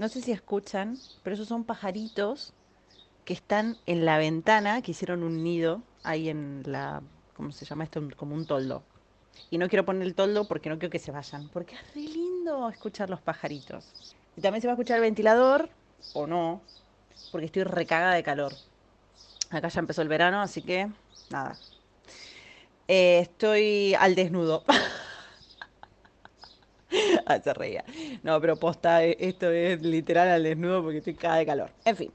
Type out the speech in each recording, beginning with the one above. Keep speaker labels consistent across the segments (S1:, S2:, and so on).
S1: No sé si escuchan, pero esos son pajaritos que están en la ventana, que hicieron un nido ahí en la, ¿cómo se llama esto? Como un toldo. Y no quiero poner el toldo porque no quiero que se vayan, porque es re lindo escuchar los pajaritos. Y también se va a escuchar el ventilador, o no, porque estoy recagada de calor. Acá ya empezó el verano, así que nada. Eh, estoy al desnudo. se reía. No, pero posta, eh, esto es literal al desnudo porque estoy cagada de calor. En fin.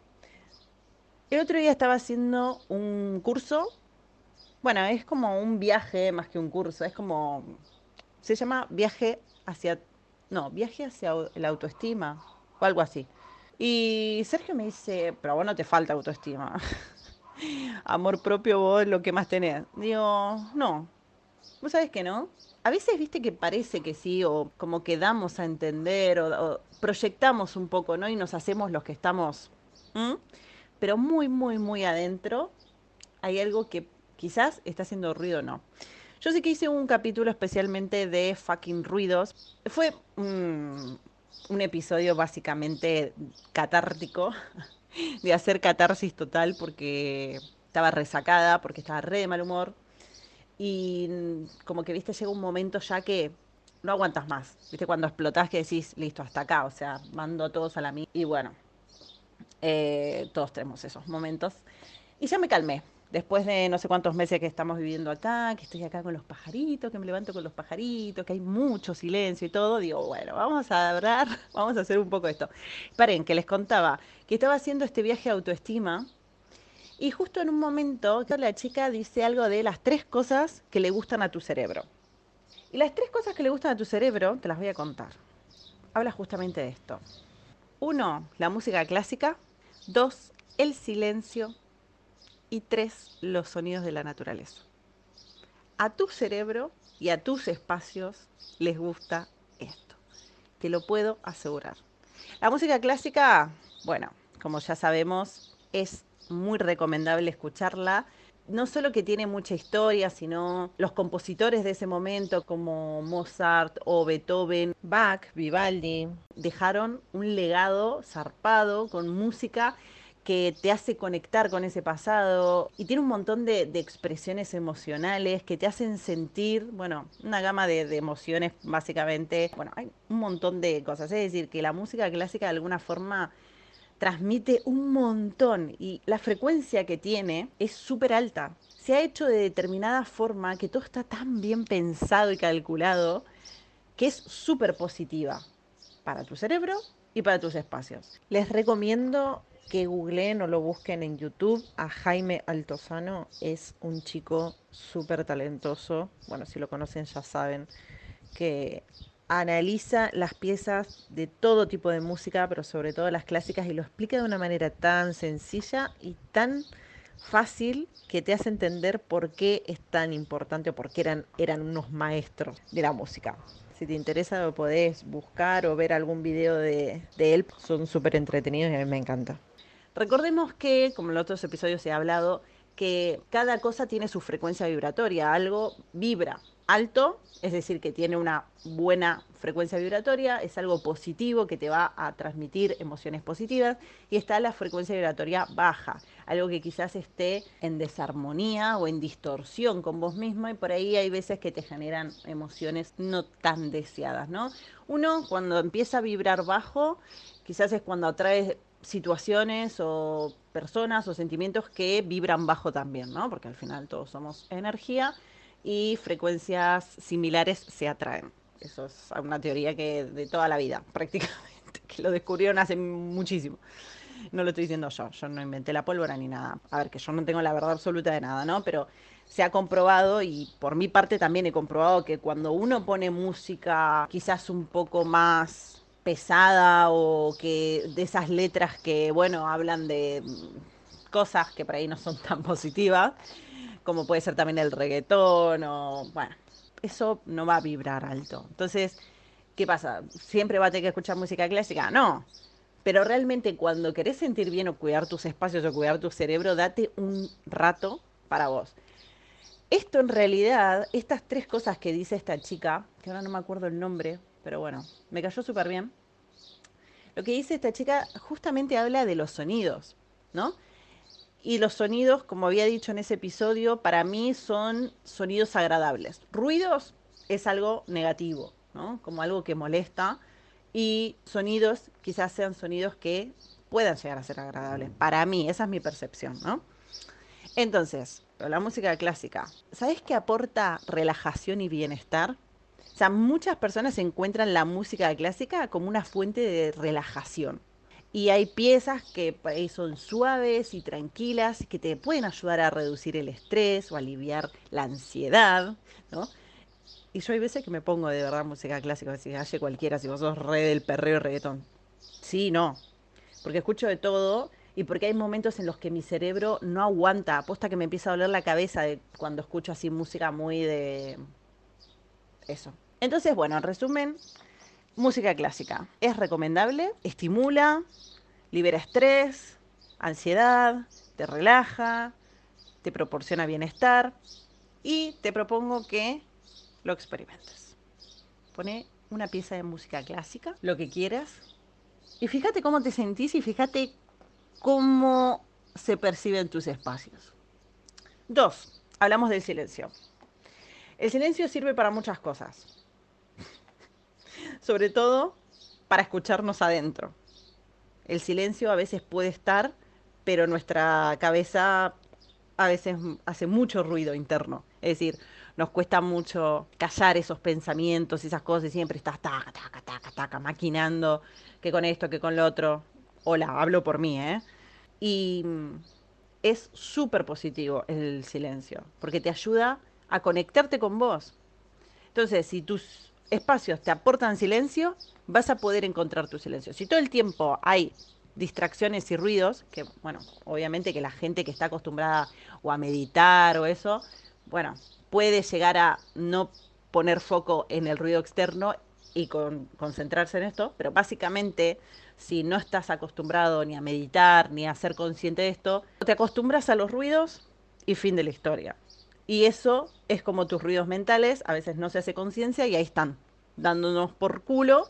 S1: El otro día estaba haciendo un curso. Bueno, es como un viaje más que un curso. Es como. Se llama viaje hacia. No, viaje hacia la autoestima. O algo así. Y Sergio me dice, pero bueno, te falta autoestima. Amor propio vos lo que más tenés. Digo, no. ¿Vos sabés que no? A veces viste que parece que sí, o como que damos a entender, o, proyectamos un poco, ¿no? Y nos hacemos los que estamos. Pero muy, muy, muy adentro hay algo que quizás está haciendo ruido o no. Yo sé que hice un capítulo especialmente de fucking ruidos. Fue un episodio básicamente catártico, de hacer catarsis total porque estaba resacada, porque estaba re de mal humor. Y como que, viste, llega un momento ya que no aguantas más. Viste, cuando explotás que decís, listo, hasta acá, o sea, mando a todos a la mía. Y bueno, eh, todos tenemos esos momentos. Y ya me calmé, después de no sé cuántos meses que estamos viviendo acá, que estoy acá con los pajaritos, que me levanto con los pajaritos, que hay mucho silencio y todo, digo, bueno, vamos a hablar, vamos a hacer un poco esto. Paren, que les contaba que estaba haciendo este viaje de autoestima y justo en un momento la chica dice algo de las tres cosas que le gustan a tu cerebro. Y las tres cosas que le gustan a tu cerebro, te las voy a contar. Habla justamente de esto. Uno, la música clásica. Dos, el silencio y tres, los sonidos de la naturaleza. A tu cerebro y a tus espacios les gusta esto. Te lo puedo asegurar. La música clásica, bueno, como ya sabemos, es muy recomendable escucharla. No solo que tiene mucha historia, sino los compositores de ese momento como Mozart o Beethoven, Bach, Vivaldi, dejaron un legado zarpado con música que te hace conectar con ese pasado y tiene un montón de, expresiones emocionales que te hacen sentir, bueno, una gama de, de, emociones básicamente, bueno, hay un montón de cosas, es decir, que la música clásica de alguna forma transmite un montón y la frecuencia que tiene es súper alta. Se ha hecho de determinada forma que todo está tan bien pensado y calculado que es súper positiva para tu cerebro y para tus espacios. Les recomiendo que googleen o lo busquen en YouTube a Jaime Altozano. Es un chico súper talentoso. Bueno, si lo conocen ya saben que analiza las piezas de todo tipo de música, pero sobre todo las clásicas, y lo explica de una manera tan sencilla y tan fácil que te hace entender por qué es tan importante o por qué eran, eran unos maestros de la música. Si te interesa lo podés buscar o ver algún video de, él. Son súper entretenidos y a mí me encanta. Recordemos que, como en los otros episodios ha hablado, que cada cosa tiene su frecuencia vibratoria, algo vibra alto, es decir, que tiene una buena frecuencia vibratoria, es algo positivo que te va a transmitir emociones positivas, y está la frecuencia vibratoria baja, algo que quizás esté en desarmonía o en distorsión con vos mismo, y por ahí hay veces que te generan emociones no tan deseadas, ¿no? Uno, cuando empieza a vibrar bajo, quizás es cuando atraes situaciones o personas o sentimientos que vibran bajo también, ¿no? Porque al final todos somos energía y frecuencias similares se atraen. Eso es una teoría que de toda la vida, prácticamente, que lo descubrieron hace muchísimo. No lo estoy diciendo yo, yo no inventé la pólvora ni nada. A ver, que yo no tengo la verdad absoluta de nada, ¿no? Pero se ha comprobado y por mi parte también he comprobado que cuando uno pone música quizás un poco más pesada o que de esas letras que, bueno, hablan de cosas que por ahí no son tan positivas, como puede ser también el reggaetón o, bueno, eso no va a vibrar alto. Entonces, ¿qué pasa? ¿Siempre va a tener que escuchar música clásica? No. Pero realmente cuando querés sentir bien o cuidar tus espacios o cuidar tu cerebro, date un rato para vos. Esto en realidad, estas tres cosas que dice esta chica, que ahora no me acuerdo el nombre, pero bueno, me cayó súper bien. lo que dice esta chica justamente habla de los sonidos, ¿no? Y los sonidos, como había dicho en ese episodio, para mí son sonidos agradables. Ruidos es algo negativo, ¿no? Como algo que molesta. Y sonidos quizás sean sonidos que puedan llegar a ser agradables. Para mí, esa es mi percepción, ¿no? Entonces, la música clásica, ¿sabes qué aporta relajación y bienestar? O sea, muchas personas encuentran la música clásica como una fuente de relajación. Y hay piezas que ahí son suaves y tranquilas, que te pueden ayudar a reducir el estrés o aliviar la ansiedad, ¿no? Y yo hay veces que me pongo de verdad música clásica, si hace cualquiera, si vos sos re del perreo y reggaetón. Sí, no. Porque escucho de todo y porque hay momentos en los que mi cerebro no aguanta. Aposta que me empieza a doler la cabeza cuando escucho así música muy de. Eso. Entonces, bueno, en resumen, música clásica. Es recomendable, estimula, libera estrés, ansiedad, te relaja, te proporciona bienestar y te propongo que lo experimentes. Pone una pieza de música clásica, lo que quieras, y fíjate cómo te sentís y fíjate cómo se perciben tus espacios. Dos, hablamos del silencio. El silencio sirve para muchas cosas, sobre todo para escucharnos adentro. El silencio a veces puede estar, pero nuestra cabeza a veces hace mucho ruido interno. Es decir, nos cuesta mucho callar esos pensamientos, esas cosas, y siempre estás taca, taca, taca, taca, maquinando que con esto, que con lo otro. Hola, hablo por mí, ¿eh? Y mm, es súper positivo el silencio, porque te ayuda a conectarte con vos. Entonces, si tus espacios te aportan silencio, vas a poder encontrar tu silencio. Si todo el tiempo hay distracciones y ruidos, que bueno, obviamente que la gente que está acostumbrada o a meditar o eso, bueno, puede llegar a no poner foco en el ruido externo y con, concentrarse en esto, pero básicamente si no estás acostumbrado ni a meditar ni a ser consciente de esto, te acostumbras a los ruidos y fin de la historia. Y eso es como tus ruidos mentales, a veces no se hace conciencia y ahí están, dándonos por culo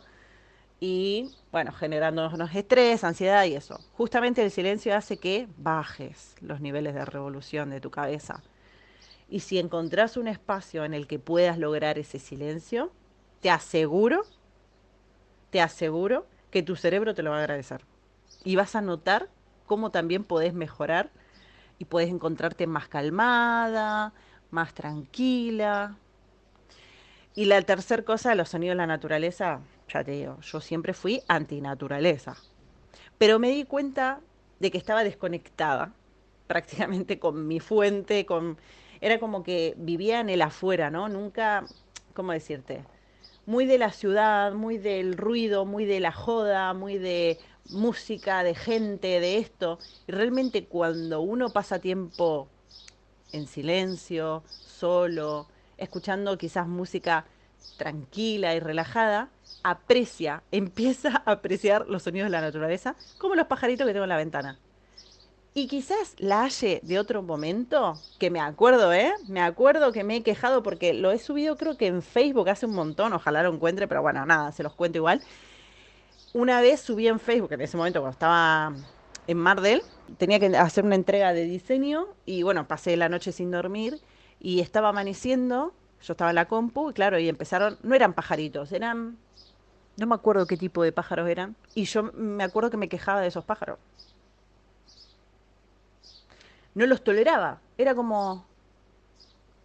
S1: y, bueno, generándonos estrés, ansiedad y eso. Justamente el silencio hace que bajes los niveles de revolución de tu cabeza. Y si encontrás un espacio en el que puedas lograr ese silencio, te aseguro, te aseguro que tu cerebro te lo va a agradecer. Y vas a notar cómo también podés mejorar y puedes encontrarte más calmada, más tranquila. Y la tercera cosa, los sonidos de la naturaleza, ya te digo, yo siempre fui antinaturaleza. Pero me di cuenta de que estaba desconectada prácticamente con mi fuente, con era como que vivía en el afuera, ¿no? Nunca, ¿cómo decirte? muy de la ciudad, muy del ruido, muy de la joda, muy de música, de gente, de esto. Y realmente cuando uno pasa tiempo en silencio, solo, escuchando quizás música tranquila y relajada, aprecia, empieza a apreciar los sonidos de la naturaleza, como los pajaritos que tengo en la ventana. Y quizás la halle de otro momento, que me acuerdo, ¿eh? Me acuerdo que me he quejado porque lo he subido creo que en Facebook hace un montón, ojalá lo encuentre, pero bueno, nada, se los cuento igual. Una vez subí en Facebook, en ese momento cuando estaba en Mardel, tenía que hacer una entrega de diseño y bueno, pasé la noche sin dormir y estaba amaneciendo, yo estaba en la compu y claro, y empezaron, no eran pajaritos, eran, no me acuerdo qué tipo de pájaros eran, y yo me acuerdo que me quejaba de esos pájaros no los toleraba. Era como,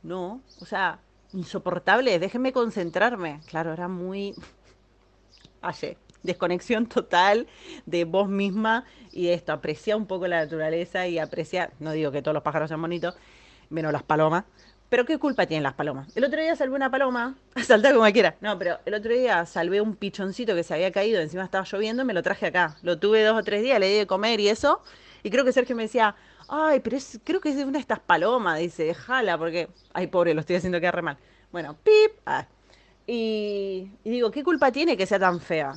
S1: no, o sea, insoportable, déjenme concentrarme. Claro, era muy... Ayer, desconexión total de vos misma y esto, aprecia un poco la naturaleza y aprecia, no digo que todos los pájaros sean bonitos, menos las palomas, pero ¿qué culpa tienen las palomas? El otro día salvé una paloma, saltar como quiera. No, pero el otro día salvé un pichoncito que se había caído, encima estaba lloviendo y me lo traje acá. Lo tuve dos o tres días, le di de comer y eso. Y creo que Sergio me decía, ay, pero es, creo que es de una de estas palomas, dice, déjala, porque, ay, pobre, lo estoy haciendo quedar re mal. Bueno, pip, ah. y, digo, ¿qué culpa tiene que sea tan fea?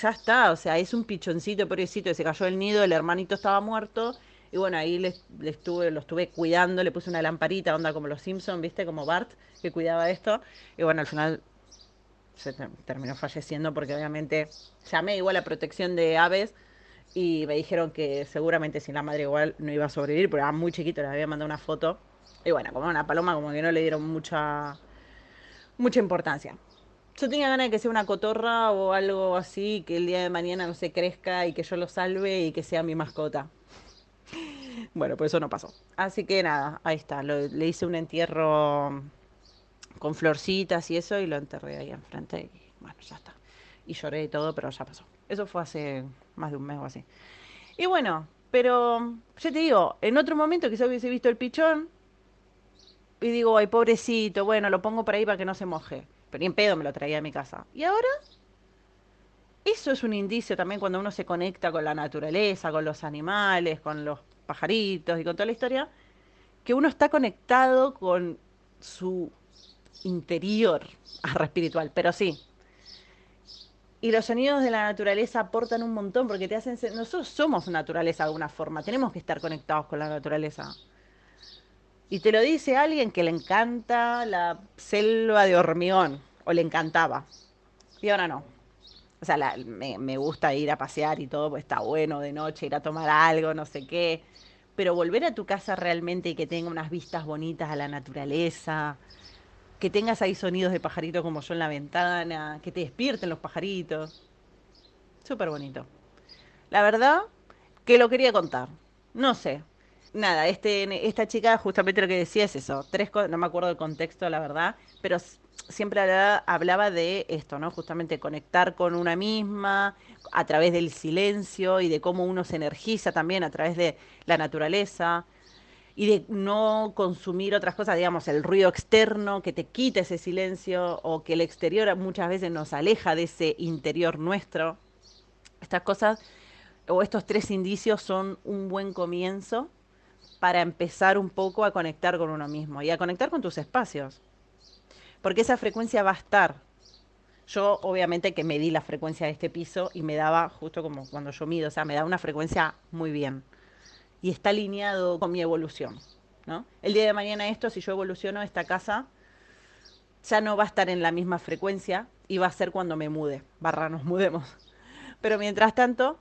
S1: Ya está, o sea, es un pichoncito, pobrecito, se cayó el nido, el hermanito estaba muerto, y bueno, ahí le, estuve, lo estuve cuidando, le puse una lamparita, onda como los Simpsons, ¿viste? Como Bart, que cuidaba esto, y bueno, al final se terminó falleciendo porque obviamente llamé igual a protección de aves y me dijeron que seguramente sin la madre igual no iba a sobrevivir, porque era muy chiquito, le había mandado una foto. Y bueno, como una paloma, como que no le dieron mucha, mucha importancia. Yo tenía ganas de que sea una cotorra o algo así, que el día de mañana no se crezca y que yo lo salve y que sea mi mascota. Bueno, pues eso no pasó. Así que nada, ahí está. le hice un entierro con florcitas y eso y lo enterré ahí enfrente y bueno, ya está. Y lloré y todo, pero ya pasó. Eso fue hace más de un mes o así. Y bueno, pero ya te digo, en otro momento quizás hubiese visto el pichón y digo, ay, pobrecito, bueno, lo pongo por ahí para que no se moje. Pero ni en pedo me lo traía a mi casa. Y ahora, eso es un indicio también cuando uno se conecta con la naturaleza, con los animales, con los pajaritos y con toda la historia, que uno está conectado con su interior a espiritual, pero sí. Y los sonidos de la naturaleza aportan un montón porque te hacen... Nosotros somos naturaleza de alguna forma, tenemos que estar conectados con la naturaleza. Y te lo dice alguien que le encanta la selva de hormigón, o le encantaba. Y ahora no. O sea, me, me, gusta ir a pasear y todo, pues está bueno de noche, ir a tomar algo, no sé qué. Pero volver a tu casa realmente y que tenga unas vistas bonitas a la naturaleza, que tengas ahí sonidos de pajaritos como yo en la ventana, que te despierten los pajaritos. Súper bonito. La verdad que lo quería contar. No sé. Nada, este, esta chica justamente lo que decía es eso. Tres no me acuerdo del contexto, la verdad, pero siempre hablaba, hablaba de esto, ¿no? Justamente conectar con una misma a través del silencio y de cómo uno se energiza también a través de la naturaleza y de no consumir otras cosas, digamos, el ruido externo que te quita ese silencio o que el exterior muchas veces nos aleja de ese interior nuestro. Estas cosas o estos tres indicios son un buen comienzo para empezar un poco a conectar con uno mismo y a conectar con tus espacios. Porque esa frecuencia va a estar. Yo obviamente que medí la frecuencia de este piso y me daba justo como cuando yo mido, o sea, me da una frecuencia muy bien y está alineado con mi evolución. ¿no? El día de mañana esto, si yo evoluciono, esta casa ya no va a estar en la misma frecuencia y va a ser cuando me mude, barra nos mudemos. Pero mientras tanto,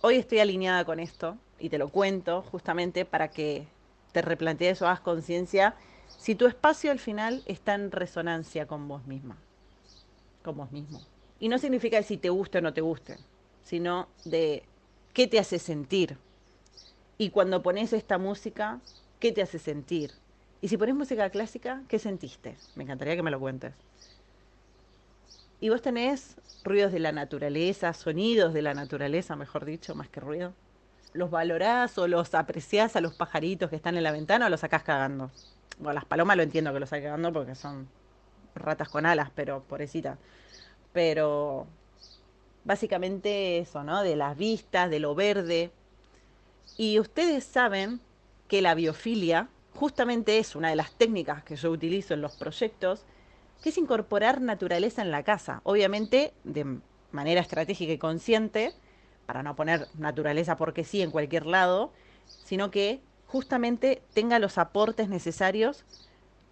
S1: hoy estoy alineada con esto y te lo cuento justamente para que te replantees o hagas conciencia si tu espacio al final está en resonancia con vos misma, con vos mismo. Y no significa si te guste o no te guste, sino de qué te hace sentir, y cuando pones esta música, ¿qué te hace sentir? Y si pones música clásica, ¿qué sentiste? Me encantaría que me lo cuentes. ¿Y vos tenés ruidos de la naturaleza, sonidos de la naturaleza, mejor dicho, más que ruido? ¿Los valorás o los apreciás a los pajaritos que están en la ventana o los sacás cagando? Bueno, las palomas lo entiendo que los sacás cagando porque son ratas con alas, pero pobrecita. Pero básicamente eso, ¿no? De las vistas, de lo verde, y ustedes saben que la biofilia justamente es una de las técnicas que yo utilizo en los proyectos, que es incorporar naturaleza en la casa, obviamente de manera estratégica y consciente, para no poner naturaleza porque sí en cualquier lado, sino que justamente tenga los aportes necesarios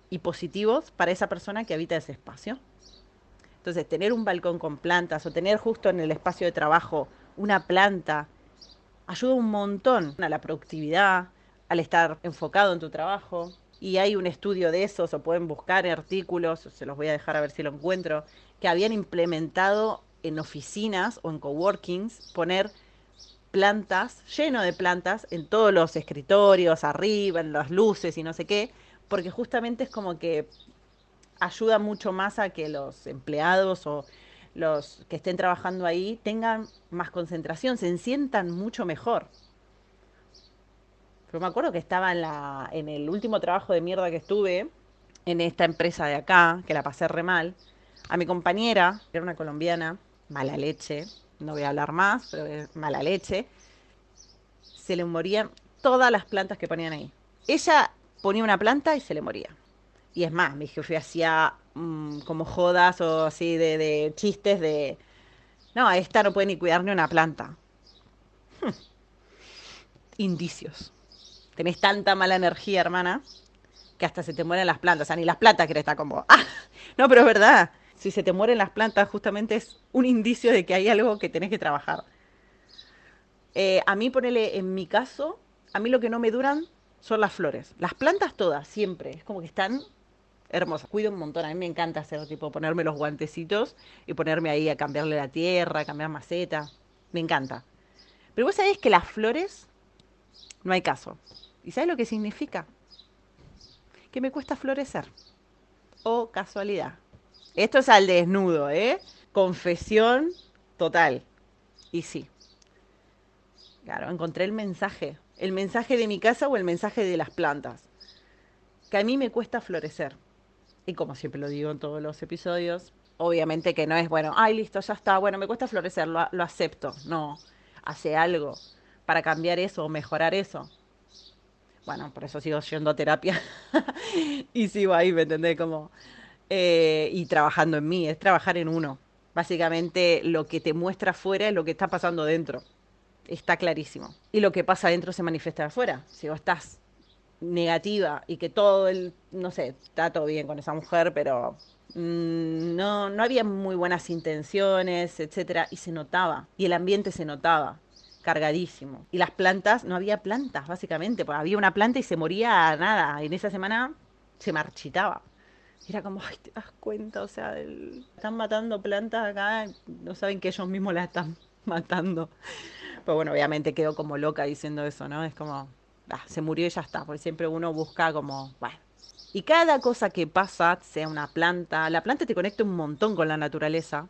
S1: y positivos para esa persona que habita ese espacio. Entonces, tener un balcón con plantas o tener justo en el espacio de trabajo una planta ayuda un montón a la productividad, al estar enfocado en tu trabajo. Y hay un estudio de eso, o pueden buscar artículos, se los voy a dejar a ver si lo encuentro, que habían implementado en oficinas o en coworkings poner plantas, lleno de plantas, en todos los escritorios, arriba, en las luces y no sé qué, porque justamente es como que ayuda mucho más a que los empleados o los que estén trabajando ahí tengan más concentración, se sientan mucho mejor. Pero me acuerdo que estaba en, la, en el último trabajo de mierda que estuve, en esta empresa de acá, que la pasé re mal, a mi compañera, que era una colombiana, mala leche, no voy a hablar más, pero mala leche, se le morían todas las plantas que ponían ahí. Ella ponía una planta y se le moría. Y es más, mi jefe hacía mm, como jodas o así de, chistes de, no, esta no puede ni cuidar ni una planta. Hmm. Indicios. Tenés tanta mala energía, hermana, que hasta se te mueren las plantas. O sea, ni las plantas quieren estar como, ah, no, pero es verdad. Si se te mueren las plantas, justamente es un indicio de que hay algo que tenés que trabajar. Eh, a mí, ponele, en mi caso, a mí lo que no me duran son las flores. Las plantas todas, siempre. Es como que están hermosas. Cuido un montón. A mí me encanta hacer, tipo, ponerme los guantecitos y ponerme ahí a cambiarle la tierra, a cambiar maceta. Me encanta. Pero vos sabés que las flores no hay caso. ¿Y sabes lo que significa? Que me cuesta florecer. O casualidad. Esto es al desnudo, ¿eh? Confesión total. Y sí. Claro, encontré el mensaje el mensaje de mi casa o el mensaje de las plantas. Que a mí me cuesta florecer. Y como siempre lo digo en todos los episodios, obviamente que no es, bueno, ay, listo, ya está, bueno, me cuesta florecer, lo, acepto. No, hace algo para cambiar eso o mejorar eso. Bueno, por eso sigo yendo a terapia y sigo ahí, ¿me entendés? Como, eh, y trabajando en mí, es trabajar en uno. Básicamente lo que te muestra afuera es lo que está pasando dentro está clarísimo. Y lo que pasa adentro se manifiesta afuera. Si vos estás negativa y que todo el, no sé, está todo bien con esa mujer, pero mm, no, no había muy buenas intenciones, etcétera, y se notaba, y el ambiente se notaba cargadísimo. Y las plantas, no había plantas, básicamente, porque había una planta y se moría nada, en esa semana se marchitaba. Era como, ay, te das cuenta, o sea, están matando plantas acá, no saben que ellos mismos las están matando. Pues bueno, obviamente quedó como loca diciendo eso, ¿no? Es como, ah, se murió y ya está, porque siempre uno busca como, bueno. Y cada cosa que pasa, sea una planta, la planta te conecta un montón con la naturaleza.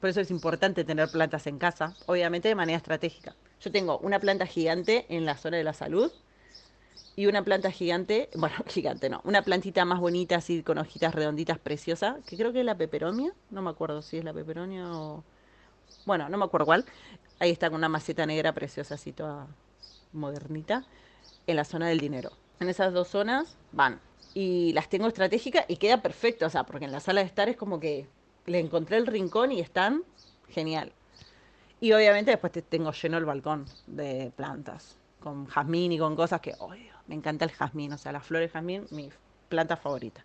S1: Por eso es importante tener plantas en casa, obviamente de manera estratégica. Yo tengo una planta gigante en la zona de la salud y una planta gigante, bueno, gigante no, una plantita más bonita así con hojitas redonditas preciosas, que creo que es la peperonia, no me acuerdo si es la peperonia o... Bueno, no me acuerdo cuál, Ahí está con una maceta negra preciosa, así toda modernita, en la zona del dinero. En esas dos zonas van. Y las tengo estratégicas y queda perfecto, o sea, porque en la sala de estar es como que le encontré el rincón y están genial. Y obviamente después te tengo lleno el balcón de plantas, con jazmín y con cosas que, oh, me encanta el jazmín, o sea, las flores jazmín, mi planta favorita.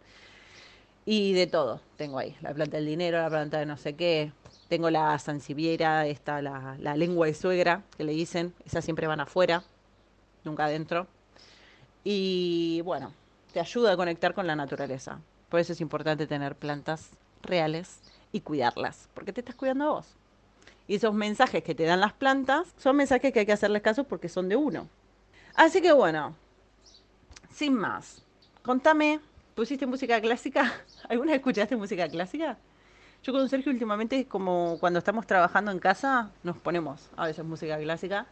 S1: Y de todo tengo ahí, la planta del dinero, la planta de no sé qué, tengo la sanciviera, esta, la, la lengua de suegra, que le dicen. Esas siempre van afuera, nunca adentro. Y bueno, te ayuda a conectar con la naturaleza. Por eso es importante tener plantas reales y cuidarlas, porque te estás cuidando a vos. Y esos mensajes que te dan las plantas son mensajes que hay que hacerles caso porque son de uno. Así que bueno, sin más, contame, ¿pusiste música clásica? ¿Alguna vez escuchaste música clásica? Yo con Sergio últimamente, como cuando estamos trabajando en casa, nos ponemos a veces música clásica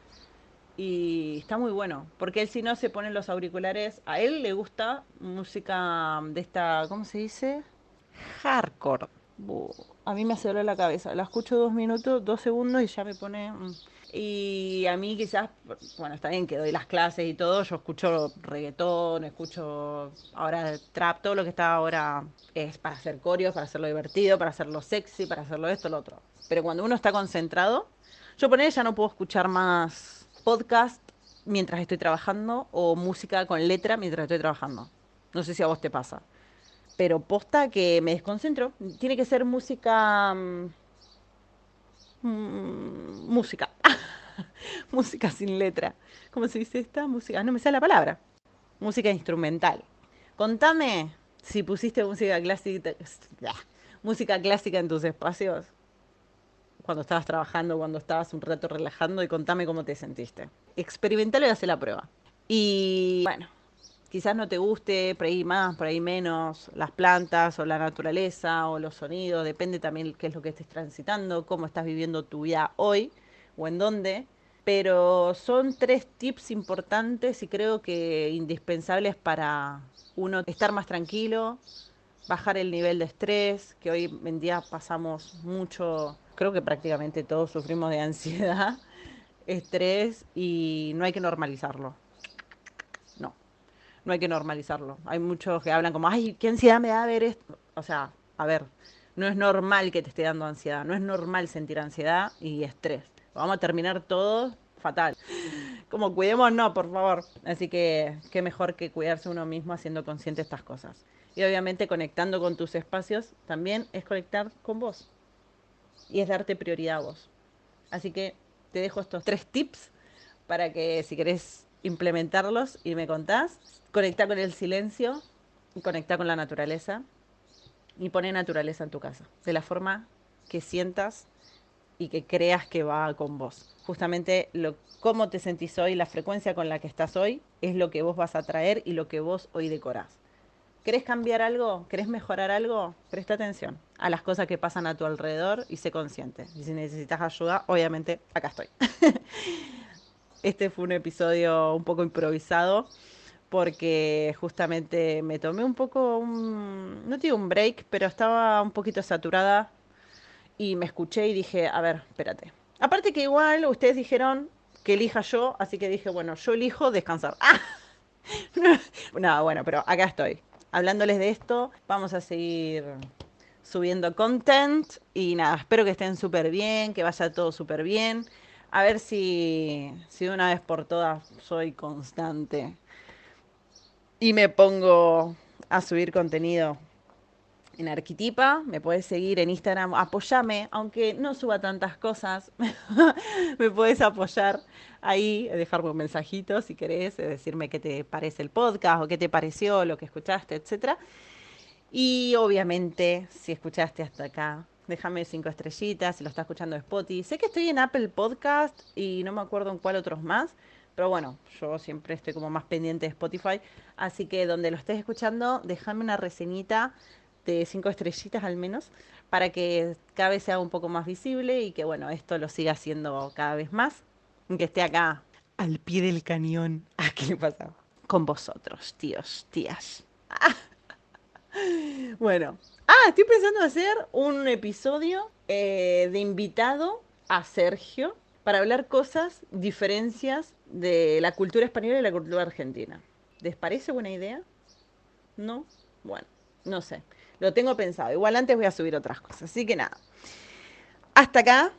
S1: y está muy bueno, porque él si no se pone los auriculares, a él le gusta música de esta, ¿cómo se dice? Hardcore. a mí me hace doler la cabeza, la escucho dos minutos, dos segundos y ya me pone... Y a mí quizás, bueno, está bien que doy las clases y todo, yo escucho reggaetón, escucho ahora trap, todo lo que está ahora es para hacer coreos, para hacerlo divertido, para hacerlo sexy, para hacerlo esto, lo otro. Pero cuando uno está concentrado, yo por ya no puedo escuchar más podcast mientras estoy trabajando o música con letra mientras estoy trabajando. No sé si a vos te pasa. Pero posta que me desconcentro. Tiene que ser música... Mm, Mm, música. música sin letra. ¿Cómo se dice esta? Música. No me sale la palabra. Música instrumental. Contame si pusiste música clásica, música clásica en tus espacios cuando estabas trabajando, cuando estabas un rato relajando y contame cómo te sentiste. Experimentalo y hace la prueba. Y bueno, quizás no te guste, por ahí más, por ahí menos, las plantas o la naturaleza o los sonidos, depende también qué es lo que estés transitando, cómo estás viviendo tu vida hoy o en dónde. Pero son tres tips importantes y creo que indispensables para uno estar más tranquilo, bajar el nivel de estrés, que hoy en día pasamos mucho, creo que prácticamente todos sufrimos de ansiedad, estrés y no hay que normalizarlo no hay que normalizarlo. Hay muchos que hablan como, ay, qué ansiedad me da ver esto. O sea, a ver, no es normal que te esté dando ansiedad, no es normal sentir ansiedad y estrés. Vamos a terminar todo fatal. Como cuidemos, no, por favor. Así que qué mejor que cuidarse uno mismo haciendo consciente estas cosas. Y obviamente conectando con tus espacios también es conectar con vos. Y es darte prioridad a vos. Así que te dejo estos tres tips para que si querés implementarlos y me contás, conectar con el silencio y conectar con la naturaleza y poner naturaleza en tu casa, de la forma que sientas y que creas que va con vos. Justamente lo, cómo te sentís hoy, la frecuencia con la que estás hoy, es lo que vos vas a traer y lo que vos hoy decorás. ¿Querés cambiar algo? ¿Querés mejorar algo? Presta atención a las cosas que pasan a tu alrededor y sé consciente. Y si necesitas ayuda, obviamente acá estoy. este fue un episodio un poco improvisado porque justamente me tomé un poco, no digo un break, pero estaba un poquito saturada y me escuché y dije, a ver, espérate. Aparte que igual ustedes dijeron que elija yo, así que dije, bueno, yo elijo descansar. ¡Ah! no, bueno, pero acá estoy. Hablándoles de esto, vamos a seguir subiendo content y nada, espero que estén súper bien, que vaya todo súper bien. A ver si, si de una vez por todas soy constante y me pongo a subir contenido en Arquitipa, me puedes seguir en Instagram, apoyame, aunque no suba tantas cosas, me puedes apoyar ahí, dejarme un mensajito si querés, decirme qué te parece el podcast o qué te pareció, lo que escuchaste, etcétera. Y obviamente, si escuchaste hasta acá, déjame cinco estrellitas, si lo estás escuchando Spotify. Sé que estoy en Apple Podcast y no me acuerdo en cuál otros más, pero bueno, yo siempre estoy como más pendiente de Spotify, así que donde lo estés escuchando, déjame una reseñita de cinco estrellitas al menos, para que cada vez sea un poco más visible y que bueno, esto lo siga haciendo cada vez más, que esté acá al pie del cañón. ¿qué le pasa? Con vosotros, tíos, tías. Bueno, ah, estoy pensando hacer un episodio eh, de invitado a Sergio para hablar cosas, diferencias de la cultura española y la cultura argentina. ¿Les parece buena idea? ¿No? Bueno, no sé. Lo tengo pensado. Igual antes voy a subir otras cosas. Así que nada. Hasta acá,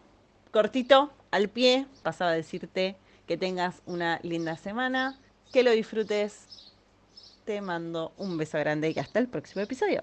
S1: cortito, al pie, pasaba a decirte que tengas una linda semana, que lo disfrutes. Te mando un beso grande y hasta el próximo episodio.